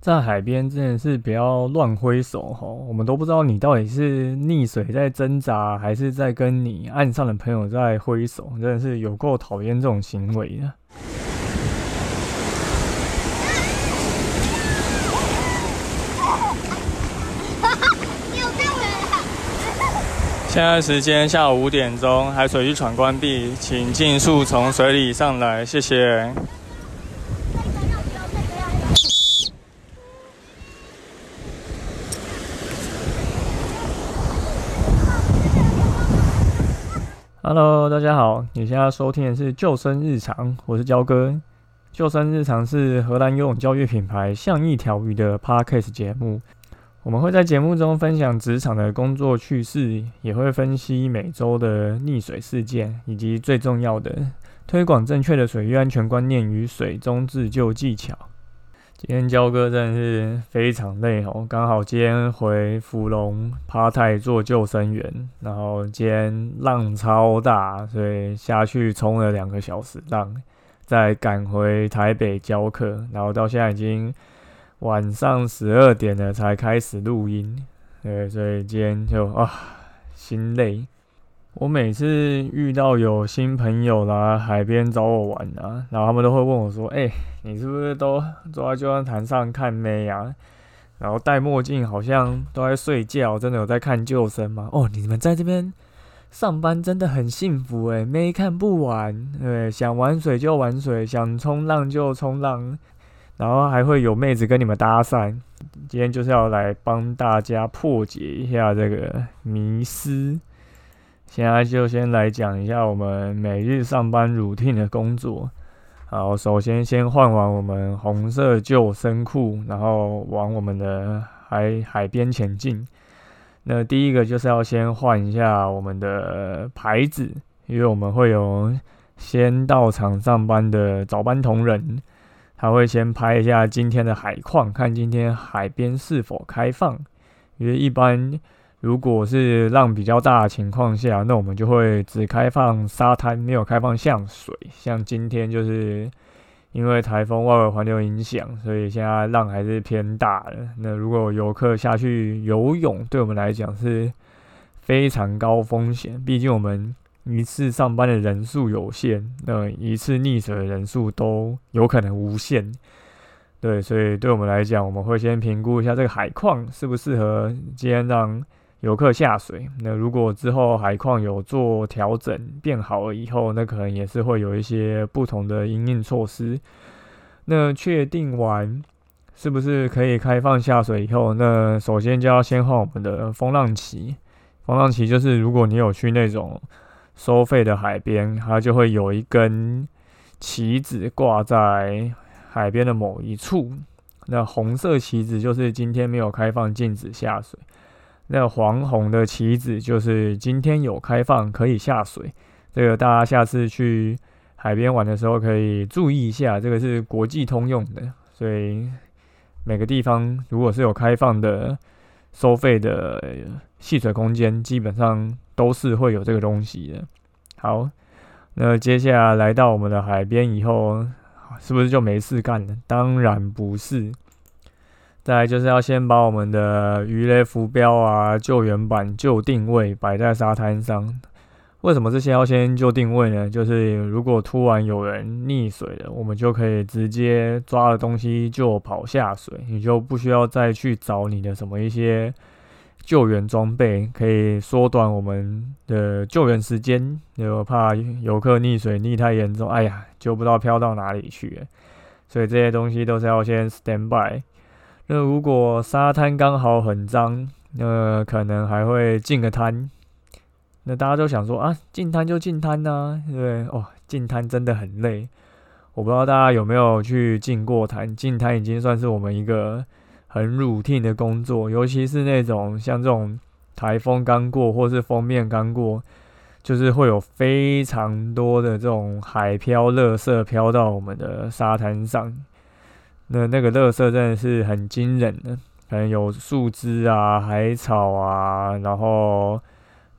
在海边真的是不要乱挥手哈，我们都不知道你到底是溺水在挣扎，还是在跟你岸上的朋友在挥手，真的是有够讨厌这种行为的。现在时间下午五点钟，海水浴场关闭，请尽速从水里上来，谢谢。Hello，大家好，你现在收听的是救生日常，我是焦哥。救生日常是荷兰游泳教育品牌像一条鱼的 Podcast 节目，我们会在节目中分享职场的工作趣事，也会分析每周的溺水事件，以及最重要的推广正确的水域安全观念与水中自救技巧。今天焦哥真的是非常累哦，刚好今天回福隆趴泰做救生员，然后今天浪超大，所以下去冲了两个小时浪，再赶回台北教课，然后到现在已经晚上十二点了才开始录音，对，所以今天就啊心累。我每次遇到有新朋友来海边找我玩啊，然后他们都会问我说：“哎，你是不是都坐在救生台上看妹啊？然后戴墨镜，好像都在睡觉，真的有在看救生吗？”哦，你们在这边上班真的很幸福诶，妹看不完，对，想玩水就玩水，想冲浪就冲浪，然后还会有妹子跟你们搭讪。今天就是要来帮大家破解一下这个迷思。现在就先来讲一下我们每日上班 routine 的工作。好，首先先换完我们红色救生裤，然后往我们的海海边前进。那第一个就是要先换一下我们的牌子，因为我们会有先到场上班的早班同仁，他会先拍一下今天的海况，看今天海边是否开放。因为一般。如果是浪比较大的情况下，那我们就会只开放沙滩，没有开放向水。像今天就是因为台风外围环流影响，所以现在浪还是偏大的。那如果游客下去游泳，对我们来讲是非常高风险，毕竟我们一次上班的人数有限，那一次溺水的人数都有可能无限。对，所以对我们来讲，我们会先评估一下这个海况适不适合今天让。游客下水，那如果之后海况有做调整变好了以后，那可能也是会有一些不同的应应措施。那确定完是不是可以开放下水以后，那首先就要先换我们的风浪旗。风浪旗就是如果你有去那种收费的海边，它就会有一根旗子挂在海边的某一处。那红色旗子就是今天没有开放，禁止下水。那黄红的旗子就是今天有开放可以下水，这个大家下次去海边玩的时候可以注意一下，这个是国际通用的，所以每个地方如果是有开放的收费的戏水空间，基本上都是会有这个东西的。好，那接下来到我们的海边以后，是不是就没事干了？当然不是。再来就是要先把我们的鱼雷浮标啊、救援板、就定位摆在沙滩上。为什么这些要先就定位呢？就是如果突然有人溺水了，我们就可以直接抓了东西就跑下水，你就不需要再去找你的什么一些救援装备，可以缩短我们的救援时间。又怕游客溺水溺太严重，哎呀，就不知道飘到哪里去。所以这些东西都是要先 stand by。那如果沙滩刚好很脏，那可能还会进个滩。那大家都想说啊，进滩就进滩呐，对不对？哦，进滩真的很累。我不知道大家有没有去进过滩？进滩已经算是我们一个很 routine 的工作，尤其是那种像这种台风刚过或是封面刚过，就是会有非常多的这种海漂、垃圾漂到我们的沙滩上。那那个垃圾真的是很惊人的，可能有树枝啊、海草啊，然后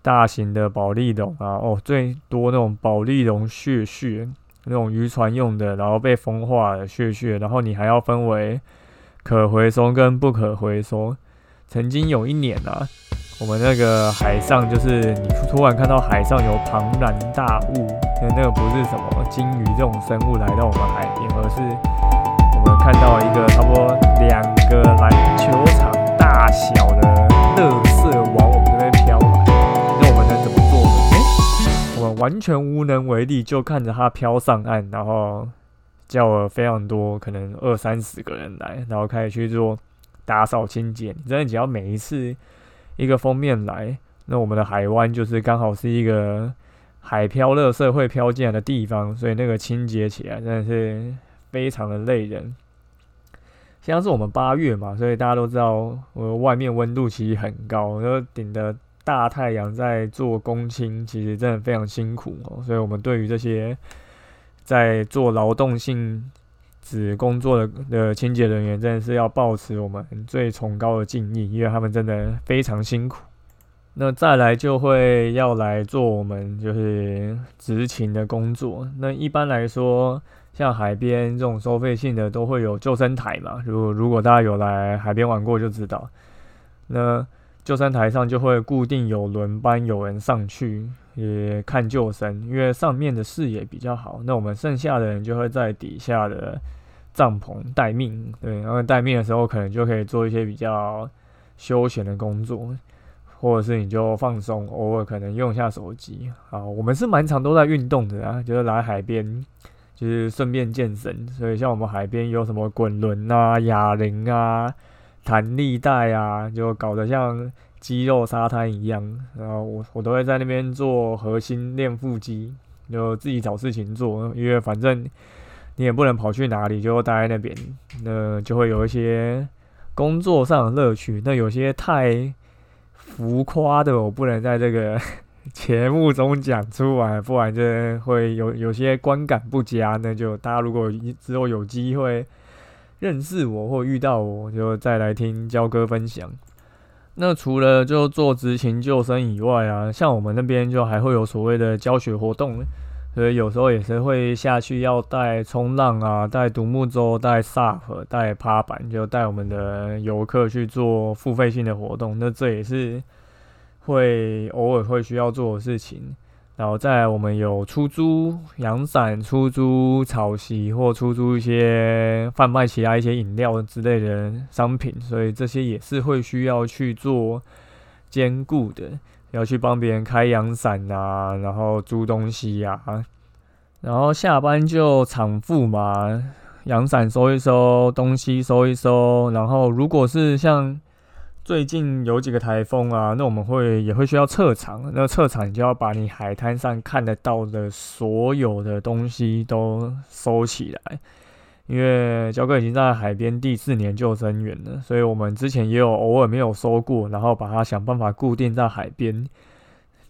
大型的保利龙啊，哦，最多那种保利龙血血，那种渔船用的，然后被风化的血血，然后你还要分为可回收跟不可回收。曾经有一年啊，我们那个海上就是你突然看到海上有庞然大物，那那个不是什么鲸鱼这种生物来到我们海边，而是我们看到一个差不多两个篮球场大小的垃圾往我们这边飘来，那我们能怎么做呢？诶，我们完全无能为力，就看着它飘上岸，然后叫了非常多，可能二三十个人来，然后开始去做打扫清洁。真的只要每一次一个封面来，那我们的海湾就是刚好是一个海漂垃圾会飘进来的地方，所以那个清洁起来真的是非常的累人。现在是我们八月嘛，所以大家都知道，我外面温度其实很高，然后顶着大太阳在做工清，其实真的非常辛苦哦。所以我们对于这些在做劳动性质工作的的清洁人员，真的是要保持我们最崇高的敬意，因为他们真的非常辛苦。那再来就会要来做我们就是执勤的工作。那一般来说，像海边这种收费性的都会有救生台嘛。如果如果大家有来海边玩过就知道，那救生台上就会固定有轮班有人上去也看救生，因为上面的视野比较好。那我们剩下的人就会在底下的帐篷待命，对，然后待命的时候可能就可以做一些比较休闲的工作。或者是你就放松，偶尔可能用一下手机啊。我们是蛮常都在运动的啊，就是来海边，就是顺便健身。所以像我们海边有什么滚轮啊、哑铃啊、弹力带啊，就搞得像肌肉沙滩一样。然后我我都会在那边做核心练腹肌，就自己找事情做，因为反正你也不能跑去哪里，就待在那边，那就会有一些工作上的乐趣。那有些太。浮夸的我不能在这个 节目中讲出来，不然就会有有些观感不佳。那就大家如果之后有机会认识我或遇到我，就再来听焦哥分享。那除了就做执勤救生以外啊，像我们那边就还会有所谓的教学活动。所以有时候也是会下去要带冲浪啊，带独木舟，带 SUP，带趴板，就带我们的游客去做付费性的活动。那这也是会偶尔会需要做的事情。然后在我们有出租阳伞、出租草席或出租一些贩卖其他一些饮料之类的商品，所以这些也是会需要去做兼顾的。要去帮别人开阳伞啊，然后租东西呀，然后下班就场付嘛，阳伞收一收，东西收一收，然后如果是像最近有几个台风啊，那我们会也会需要撤场，那撤场你就要把你海滩上看得到的所有的东西都收起来。因为焦哥已经在海边第四年救生员了，所以我们之前也有偶尔没有收过，然后把它想办法固定在海边。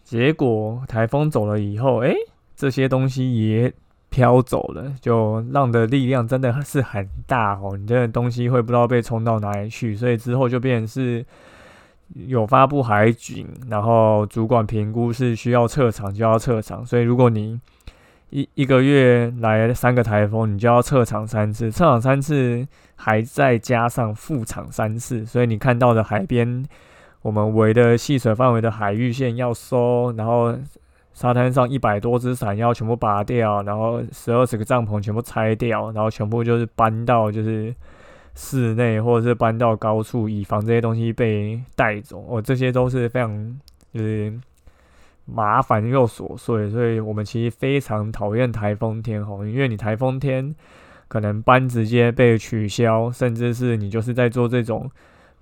结果台风走了以后，哎，这些东西也飘走了，就浪的力量真的是很大哦。你这东西会不知道被冲到哪里去，所以之后就变是有发布海警，然后主管评估是需要撤场就要撤场。所以如果你一一个月来三个台风，你就要撤场三次，撤场三次还再加上复场三次，所以你看到的海边，我们围的戏水范围的海域线要收，然后沙滩上一百多只伞要全部拔掉，然后十二十个帐篷全部拆掉，然后全部就是搬到就是室内或者是搬到高处，以防这些东西被带走。哦，这些都是非常就是。麻烦又琐碎，所以我们其实非常讨厌台风天吼，因为你台风天可能班直接被取消，甚至是你就是在做这种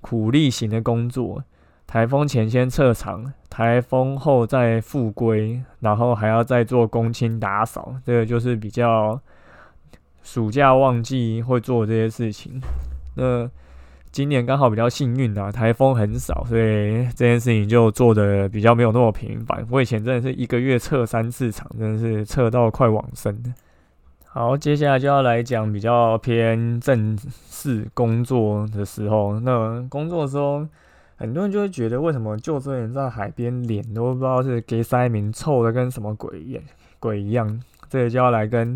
苦力型的工作，台风前先撤场，台风后再复归，然后还要再做公清打扫，这个就是比较暑假旺季会做这些事情。那今年刚好比较幸运啊，台风很少，所以这件事情就做的比较没有那么频繁。我以前真的是一个月测三次场，真的是测到快往生。好，接下来就要来讲比较偏正式工作的时候。那工作的时候，很多人就会觉得，为什么救生员在海边脸都不知道是给塞明臭的跟什么鬼一样？鬼一样，这个就要来跟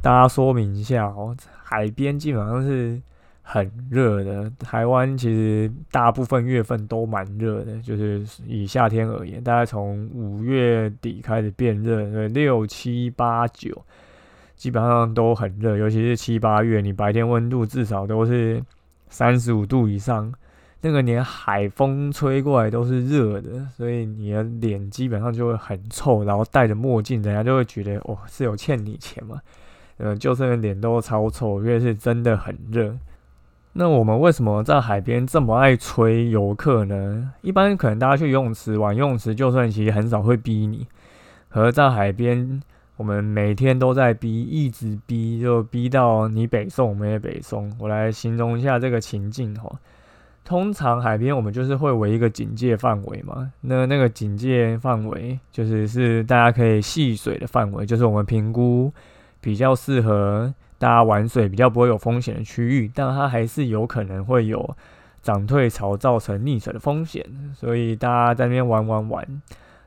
大家说明一下哦。海边基本上是。很热的。台湾其实大部分月份都蛮热的，就是以夏天而言，大概从五月底开始变热，对，六七八九基本上都很热，尤其是七八月，你白天温度至少都是三十五度以上。那个连海风吹过来都是热的，所以你的脸基本上就会很臭，然后戴着墨镜，人家就会觉得哦是有欠你钱嘛，呃，就是脸都超臭，因为是真的很热。那我们为什么在海边这么爱催游客呢？一般可能大家去游泳池玩，游泳池就算其实很少会逼你，而在海边，我们每天都在逼，一直逼，就逼到你北送，我们也北送。我来形容一下这个情境哈。通常海边我们就是会围一个警戒范围嘛，那那个警戒范围就是是大家可以戏水的范围，就是我们评估比较适合大家玩水、比较不会有风险的区域，但它还是有可能会有涨退潮造成溺水的风险，所以大家在那边玩玩玩，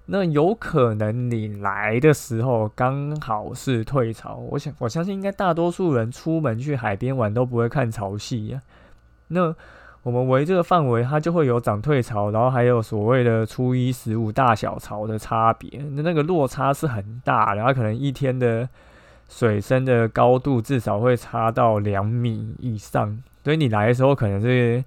那有可能你来的时候刚好是退潮，我想我相信应该大多数人出门去海边玩都不会看潮汐呀，那。我们围这个范围，它就会有涨退潮，然后还有所谓的初一十五大小潮的差别，那那个落差是很大，然后可能一天的水深的高度至少会差到两米以上，所以你来的时候可能是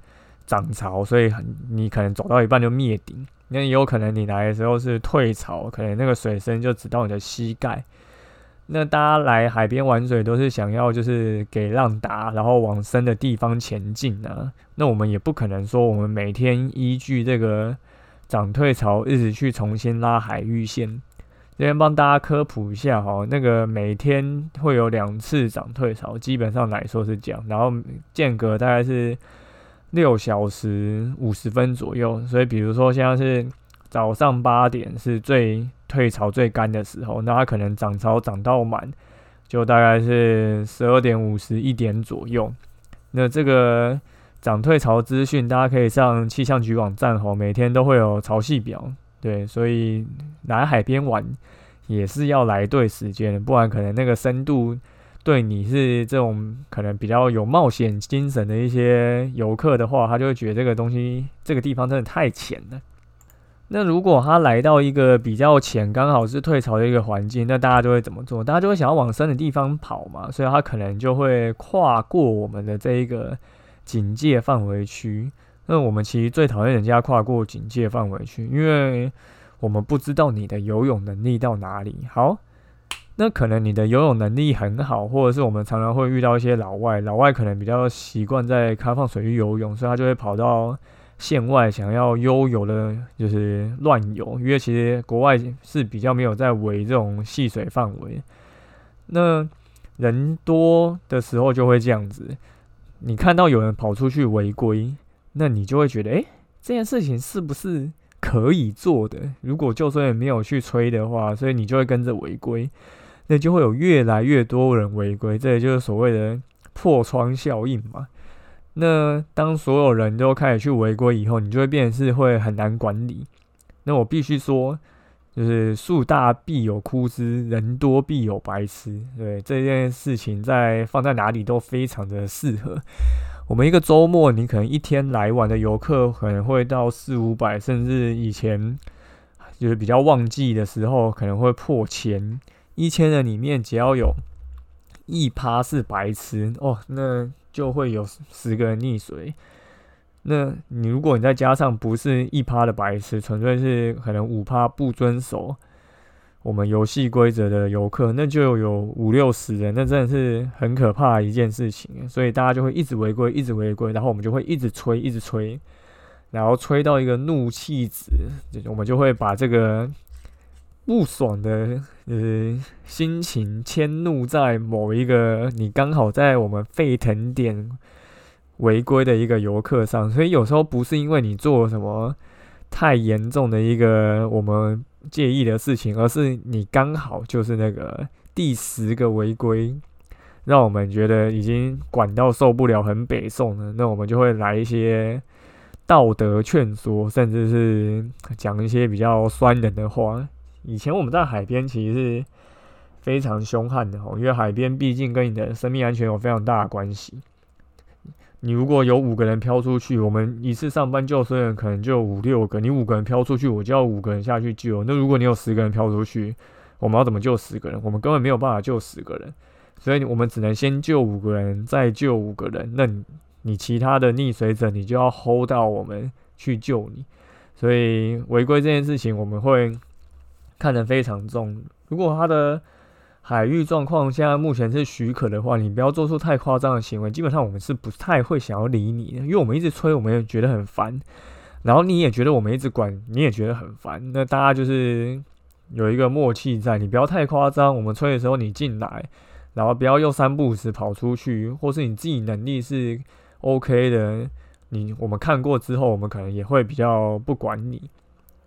涨潮，所以很你可能走到一半就灭顶，那也有可能你来的时候是退潮，可能那个水深就只到你的膝盖。那大家来海边玩水都是想要就是给浪打，然后往深的地方前进啊。那我们也不可能说我们每天依据这个涨退潮一直去重新拉海域线。这边帮大家科普一下哈，那个每天会有两次涨退潮，基本上来说是这样，然后间隔大概是六小时五十分左右。所以比如说现在是。早上八点是最退潮最干的时候，那它可能涨潮涨到满，就大概是十二点五十一点左右。那这个涨退潮资讯，大家可以上气象局网站吼，每天都会有潮汐表。对，所以来海边玩也是要来对时间，不然可能那个深度对你是这种可能比较有冒险精神的一些游客的话，他就会觉得这个东西这个地方真的太浅了。那如果他来到一个比较浅，刚好是退潮的一个环境，那大家就会怎么做？大家就会想要往深的地方跑嘛，所以他可能就会跨过我们的这一个警戒范围区。那我们其实最讨厌人家跨过警戒范围区，因为我们不知道你的游泳能力到哪里。好，那可能你的游泳能力很好，或者是我们常常会遇到一些老外，老外可能比较习惯在开放水域游泳，所以他就会跑到。线外想要悠游的，就是乱游，因为其实国外是比较没有在围这种戏水范围。那人多的时候就会这样子，你看到有人跑出去违规，那你就会觉得，哎，这件事情是不是可以做的？如果就算没有去吹的话，所以你就会跟着违规，那就会有越来越多人违规，这也就是所谓的破窗效应嘛。那当所有人都开始去违规以后，你就会变是会很难管理。那我必须说，就是树大必有枯枝，人多必有白痴。对这件事情，在放在哪里都非常的适合。我们一个周末，你可能一天来玩的游客可能会到四五百，甚至以前就是比较旺季的时候，可能会破千。一千人里面，只要有一趴是白痴哦，那。就会有十个人溺水。那你如果你再加上不是一趴的白痴，纯粹是可能五趴不遵守我们游戏规则的游客，那就有五六十人，那真的是很可怕的一件事情。所以大家就会一直违规，一直违规，然后我们就会一直催，一直催，然后催到一个怒气值，我们就会把这个。不爽的呃心情迁怒在某一个你刚好在我们沸腾点违规的一个游客上，所以有时候不是因为你做什么太严重的一个我们介意的事情，而是你刚好就是那个第十个违规，让我们觉得已经管到受不了，很北宋了，那我们就会来一些道德劝说，甚至是讲一些比较酸人的话。以前我们在海边其实是非常凶悍的哦，因为海边毕竟跟你的生命安全有非常大的关系。你如果有五个人飘出去，我们一次上班救生员可能就五六个，你五个人飘出去，我就要五个人下去救。那如果你有十个人飘出去，我们要怎么救十个人？我们根本没有办法救十个人，所以我们只能先救五个人，再救五个人。那你其他的溺水者，你就要 hold 到我们去救你。所以违规这件事情，我们会看得非常重。如果他的海域状况现在目前是许可的话，你不要做出太夸张的行为。基本上我们是不太会想要理你的，因为我们一直催，我们也觉得很烦。然后你也觉得我们一直管，你也觉得很烦。那大家就是有一个默契在，你不要太夸张。我们催的时候你进来，然后不要用三步时跑出去，或是你自己能力是 OK 的。你我们看过之后，我们可能也会比较不管你。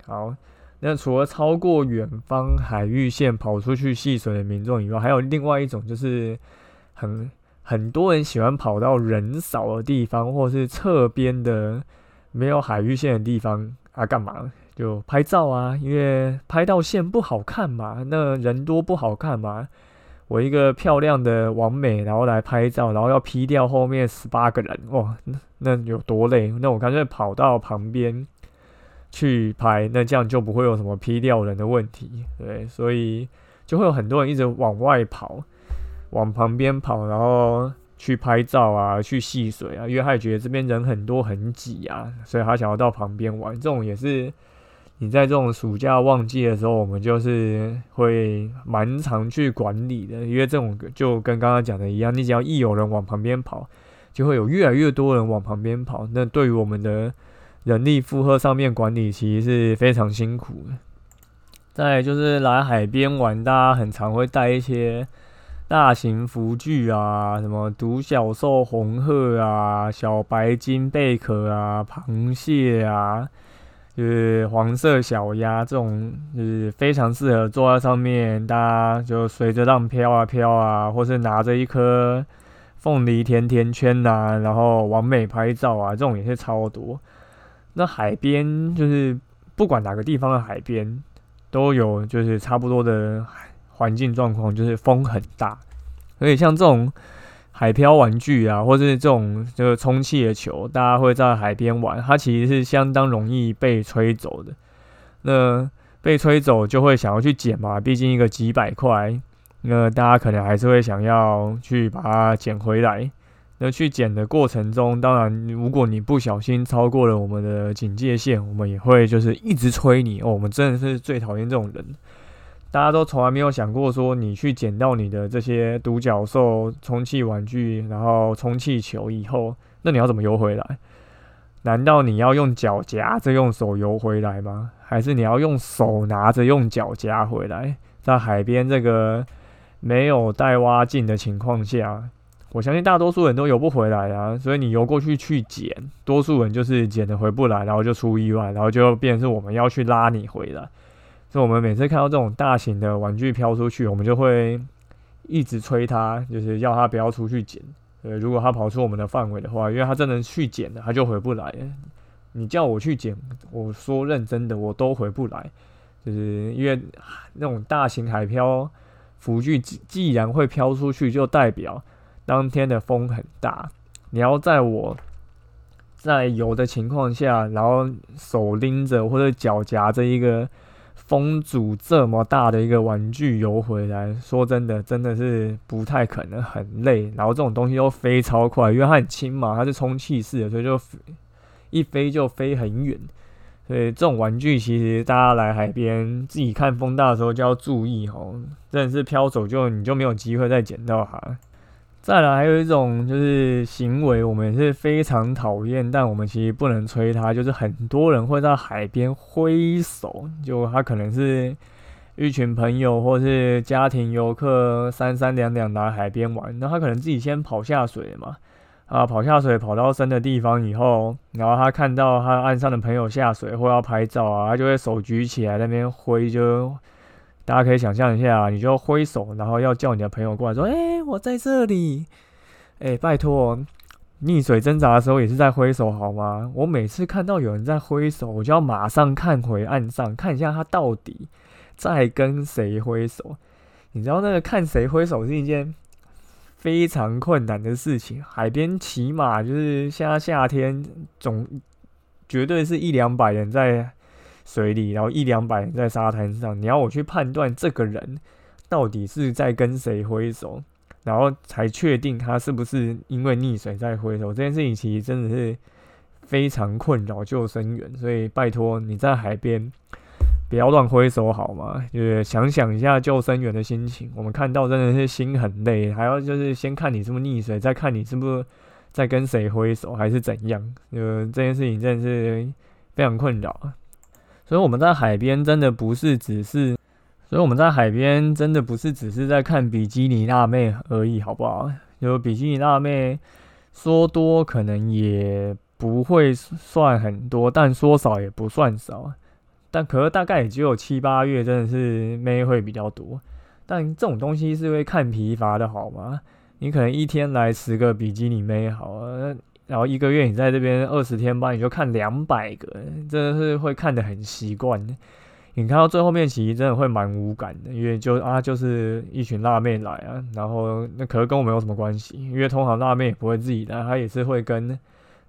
好，那除了超过远方海域线跑出去戏水的民众以外，还有另外一种，就是很很多人喜欢跑到人少的地方，或是侧边的没有海域线的地方啊，干嘛？就拍照啊，因为拍到线不好看嘛，那人多不好看嘛。我一个漂亮的完美，然后来拍照，然后要 P 掉后面十八个人，哇，那那有多累？那我干脆跑到旁边去拍，那这样就不会有什么批掉人的问题，对，所以就会有很多人一直往外跑，往旁边跑，然后去拍照啊，去戏水啊，因为他也觉得这边人很多很挤啊，所以他想要到旁边玩，这种也是。你在这种暑假旺季的时候，我们就是会蛮常去管理的，因为这种就跟刚刚讲的一样，你只要一有人往旁边跑，就会有越来越多人往旁边跑。那对于我们的人力负荷上面管理，其实是非常辛苦的。再就是来海边玩，大家很常会带一些大型浮具啊，什么独角兽、红鹤啊、小白金贝壳啊、螃蟹啊。就是黄色小鸭这种，就是非常适合坐在上面，大家就随着浪飘啊飘啊，或是拿着一颗凤梨甜甜圈呐，然后完美拍照啊，这种也是超多。那海边就是不管哪个地方的海边，都有就是差不多的环境状况，就是风很大，所以像这种。海漂玩具啊，或是这种就是充气的球，大家会在海边玩，它其实是相当容易被吹走的。那被吹走就会想要去捡嘛，毕竟一个几百块，那大家可能还是会想要去把它捡回来。那去捡的过程中，当然如果你不小心超过了我们的警戒线，我们也会就是一直催你哦。我们真的是最讨厌这种人。大家都从来没有想过，说你去捡到你的这些独角兽充气玩具，然后充气球以后，那你要怎么游回来？难道你要用脚夹着用手游回来吗？还是你要用手拿着用脚夹回来？在海边这个没有带蛙镜的情况下，我相信大多数人都游不回来啊。所以你游过去去捡，多数人就是捡的回不来，然后就出意外，然后就变成是我们要去拉你回来。所以，我们每次看到这种大型的玩具飘出去，我们就会一直催他，就是要他不要出去捡。呃，如果他跑出我们的范围的话，因为他真的去捡了，他就回不来。你叫我去捡，我说认真的，我都回不来。就是因为那种大型海漂浮具，既然会飘出去，就代表当天的风很大。你要在我在游的情况下，然后手拎着或者脚夹着一个。风阻这么大的一个玩具游回来，说真的，真的是不太可能，很累。然后这种东西又飞超快，因为它很轻嘛，它是充气式的，所以就一飞就飞很远。所以这种玩具其实大家来海边自己看风大的时候就要注意哦，真的是飘走就你就没有机会再捡到它。再来，还有一种就是行为，我们也是非常讨厌，但我们其实不能催他。就是很多人会在海边挥手，就他可能是一群朋友或是家庭游客，三三两两来海边玩，那他可能自己先跑下水嘛，啊，跑下水跑到深的地方以后，然后他看到他岸上的朋友下水或要拍照啊，他就会手举起来那边挥就。大家可以想象一下，你就挥手，然后要叫你的朋友过来，说：“哎，我在这里。”哎，拜托，溺水挣扎的时候也是在挥手好吗？我每次看到有人在挥手，我就要马上看回岸上，看一下他到底在跟谁挥手。你知道那个看谁挥手是一件非常困难的事情。海边起码就是现在夏天总绝对是一两百人在水里，然后一两百人在沙滩上，你要我去判断这个人到底是在跟谁挥手，然后才确定他是不是因为溺水在挥手，这件事情其实真的是。非常困扰救生员，所以拜托你在海边不要乱挥手好吗？就是想想一下救生员的心情，我们看到真的是心很累，还要就是先看你是不是溺水，再看你是不是在跟谁挥手，还是怎样？呃这件事情真的是非常困扰。所以我们在海边真的不是只是，所以我们在海边真的不是只是在看比基尼辣妹而已，好不好？就比基尼辣妹说多可能也。不会算很多，但说少也不算少，但可是大概也只有七八月，真的是妹会比较多。但这种东西是会看疲乏的好吗？你可能一天来十个比基尼妹好啊，然后一个月你在这边二十天吧，你就看两百个，真的是会看得很习惯。你看到最后面其实真的会蛮无感的，因为就啊就是一群辣妹来啊，然后那可是跟我们有什么关系？因为通常辣妹也不会自己来，她也是会跟。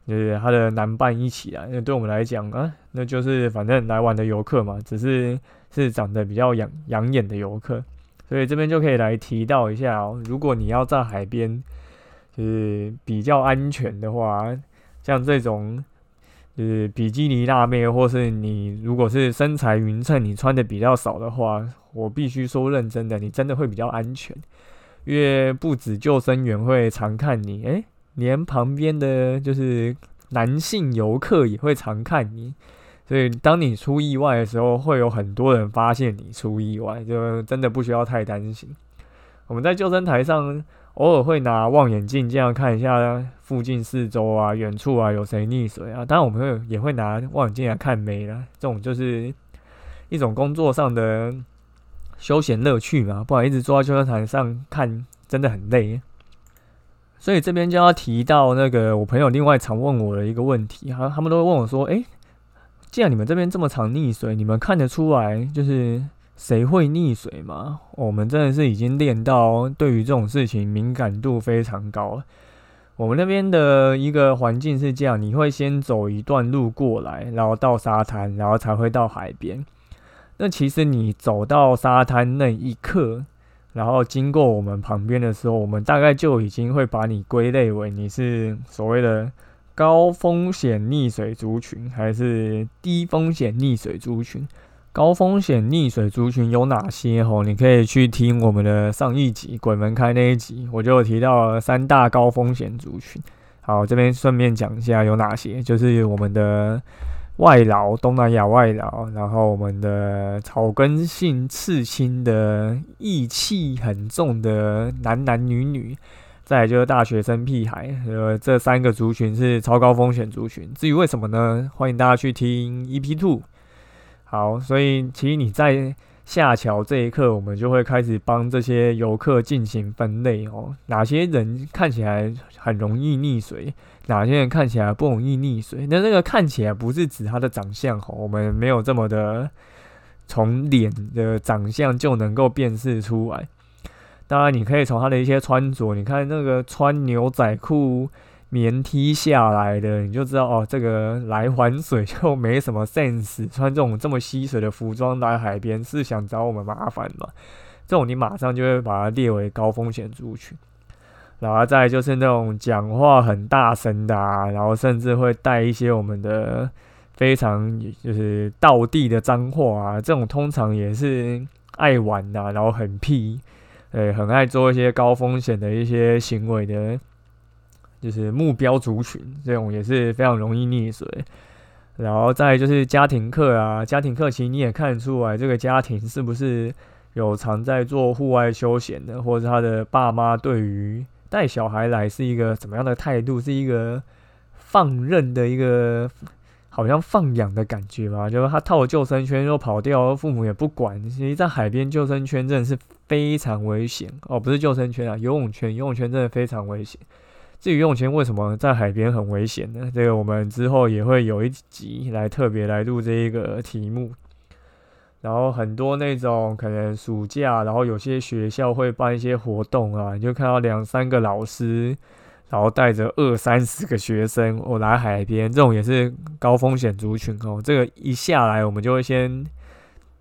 就是她的男伴一起来。那对我们来讲啊，那就是反正来玩的游客嘛，只是是长得比较养养眼的游客，所以这边就可以来提到一下哦。如果你要在海边，就是比较安全的话，像这种就是比基尼辣妹，或是你如果是身材匀称，你穿的比较少的话，我必须说认真的，你真的会比较安全，因为不止救生员会常看你，诶。连旁边的就是男性游客也会常看你，所以当你出意外的时候，会有很多人发现你出意外，就真的不需要太担心。我们在救生台上偶尔会拿望远镜这样看一下附近四周啊、远处啊有谁溺水啊，当然我们会也会拿望远镜来看没了，这种就是一种工作上的休闲乐趣嘛，不然一直坐在救生台上看真的很累。所以这边就要提到那个我朋友另外常问我的一个问题，哈，他们都会问我说：“诶，既然你们这边这么常溺水，你们看得出来就是谁会溺水吗？”我们真的是已经练到对于这种事情敏感度非常高了。我们那边的一个环境是这样：你会先走一段路过来，然后到沙滩，然后才会到海边。那其实你走到沙滩那一刻。然后经过我们旁边的时候，我们大概就已经会把你归类为你是所谓的高风险溺水族群，还是低风险溺水族群。高风险溺水族群有哪些？吼，你可以去听我们的上一集《鬼门开》那一集，我就提到了三大高风险族群。好，这边顺便讲一下有哪些，就是我们的。外劳，东南亚外劳，然后我们的草根性刺青的义气很重的男男女女，再就是大学生屁孩，呃，这三个族群是超高风险族群。至于为什么呢？欢迎大家去听 EP Two。好，所以其实你在。下桥这一刻，我们就会开始帮这些游客进行分类哦。哪些人看起来很容易溺水？哪些人看起来不容易溺水？那这个看起来不是指他的长相哦，我们没有这么的从脸的长相就能够辨识出来。当然，你可以从他的一些穿着，你看那个穿牛仔裤。棉梯下来的，你就知道哦，这个来环水就没什么 sense，穿这种这么吸水的服装来海边是想找我们麻烦吗？这种你马上就会把它列为高风险族群。然后再就是那种讲话很大声的，啊，然后甚至会带一些我们的非常就是道地的脏话啊，这种通常也是爱玩的，然后很屁，呃，很爱做一些高风险的一些行为的。就是目标族群这种也是非常容易溺水，然后再就是家庭课啊，家庭课其实你也看得出来，这个家庭是不是有常在做户外休闲的，或者他的爸妈对于带小孩来是一个怎么样的态度，是一个放任的一个好像放养的感觉吧？就是他套救生圈又跑掉，父母也不管。其实，在海边救生圈真的是非常危险哦，不是救生圈啊，游泳圈，游泳圈真的非常危险。至于用钱为什么在海边很危险呢？这个我们之后也会有一集来特别来录这一个题目。然后很多那种可能暑假，然后有些学校会办一些活动啊，你就看到两三个老师，然后带着二三十个学生，我来海边，这种也是高风险族群哦。这个一下来，我们就会先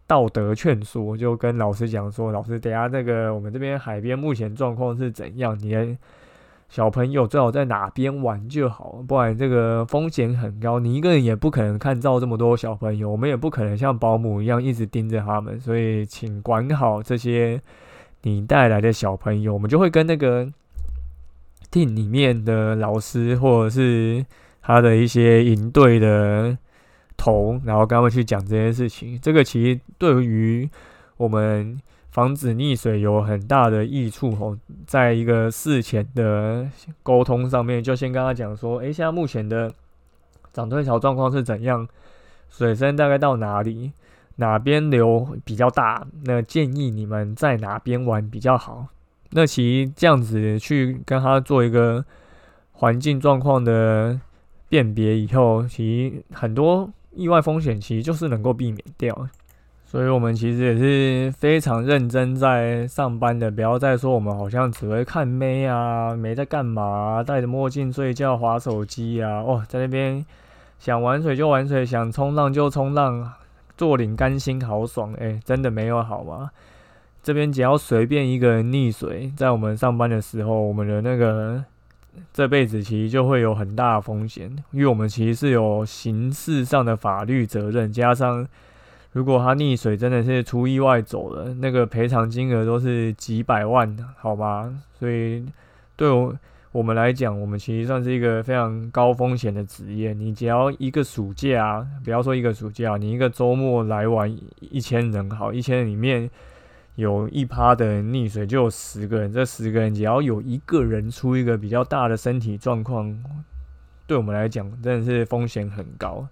道德劝说，就跟老师讲说，老师，等下那个我们这边海边目前状况是怎样？你。小朋友最好在哪边玩就好，不然这个风险很高。你一个人也不可能看到这么多小朋友，我们也不可能像保姆一样一直盯着他们，所以请管好这些你带来的小朋友。我们就会跟那个 team 里面的老师或者是他的一些营队的头，然后跟他们去讲这件事情。这个其实对于我们。防止溺水有很大的益处哦，在一个事前的沟通上面，就先跟他讲说，诶，现在目前的涨退潮状况是怎样，水深大概到哪里，哪边流比较大，那建议你们在哪边玩比较好。那其实这样子去跟他做一个环境状况的辨别以后，其实很多意外风险其实就是能够避免掉。所以，我们其实也是非常认真在上班的。不要再说我们好像只会看妹啊，没在干嘛，戴着墨镜睡觉、划手机啊。哦，在那边想玩水就玩水，想冲浪就冲浪，坐领甘心，好爽！哎，真的没有好吗？这边只要随便一个人溺水，在我们上班的时候，我们的那个这辈子其实就会有很大的风险，因为我们其实是有刑事上的法律责任，加上。如果他溺水真的是出意外走了，那个赔偿金额都是几百万的，好吧？所以对我我们来讲，我们其实算是一个非常高风险的职业。你只要一个暑假，不要说一个暑假，你一个周末来玩一千人，好，一千人里面有一趴的人溺水，就有十个人。这十个人只要有一个人出一个比较大的身体状况，对我们来讲真的是风险很高。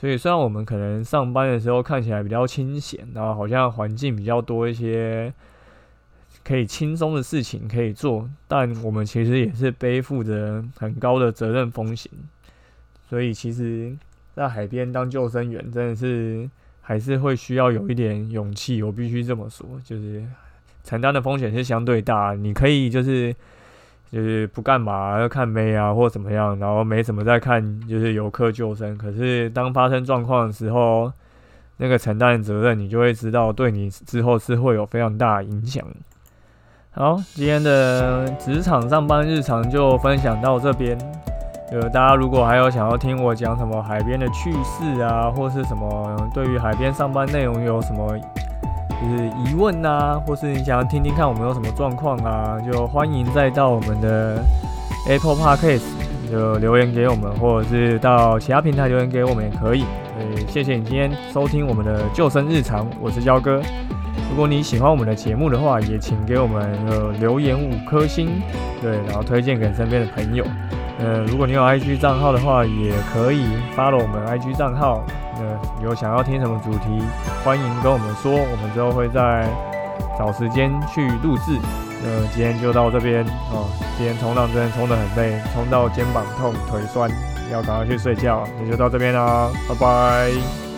所以，虽然我们可能上班的时候看起来比较清闲，然后好像环境比较多一些可以轻松的事情可以做，但我们其实也是背负着很高的责任风险。所以，其实，在海边当救生员真的是还是会需要有一点勇气。我必须这么说，就是承担的风险是相对大。你可以就是。就是不干嘛，要看妹啊，或怎么样，然后没什么在看，就是游客救生。可是当发生状况的时候，那个承担的责任，你就会知道，对你之后是会有非常大影响。好，今天的职场上班日常就分享到这边。呃，大家如果还有想要听我讲什么海边的趣事啊，或是什么对于海边上班内容有什么？就是疑问呐，或是你想要听听看我们有什么状况啊，就欢迎再到我们的 Apple Podcast 就留言给我们，或者是到其他平台留言给我们也可以。以谢谢你今天收听我们的救生日常，我是焦哥。如果你喜欢我们的节目的话，也请给我们呃留言五颗星，对，然后推荐给身边的朋友。呃，如果你有 IG 账号的话，也可以 follow 我们 IG 账号。呃，有想要听什么主题，欢迎跟我们说，我们之后会再找时间去录制。呃，今天就到这边哦。今天冲浪真的冲得很累，冲到肩膀痛、腿酸，要赶快去睡觉。那就到这边啦，拜拜。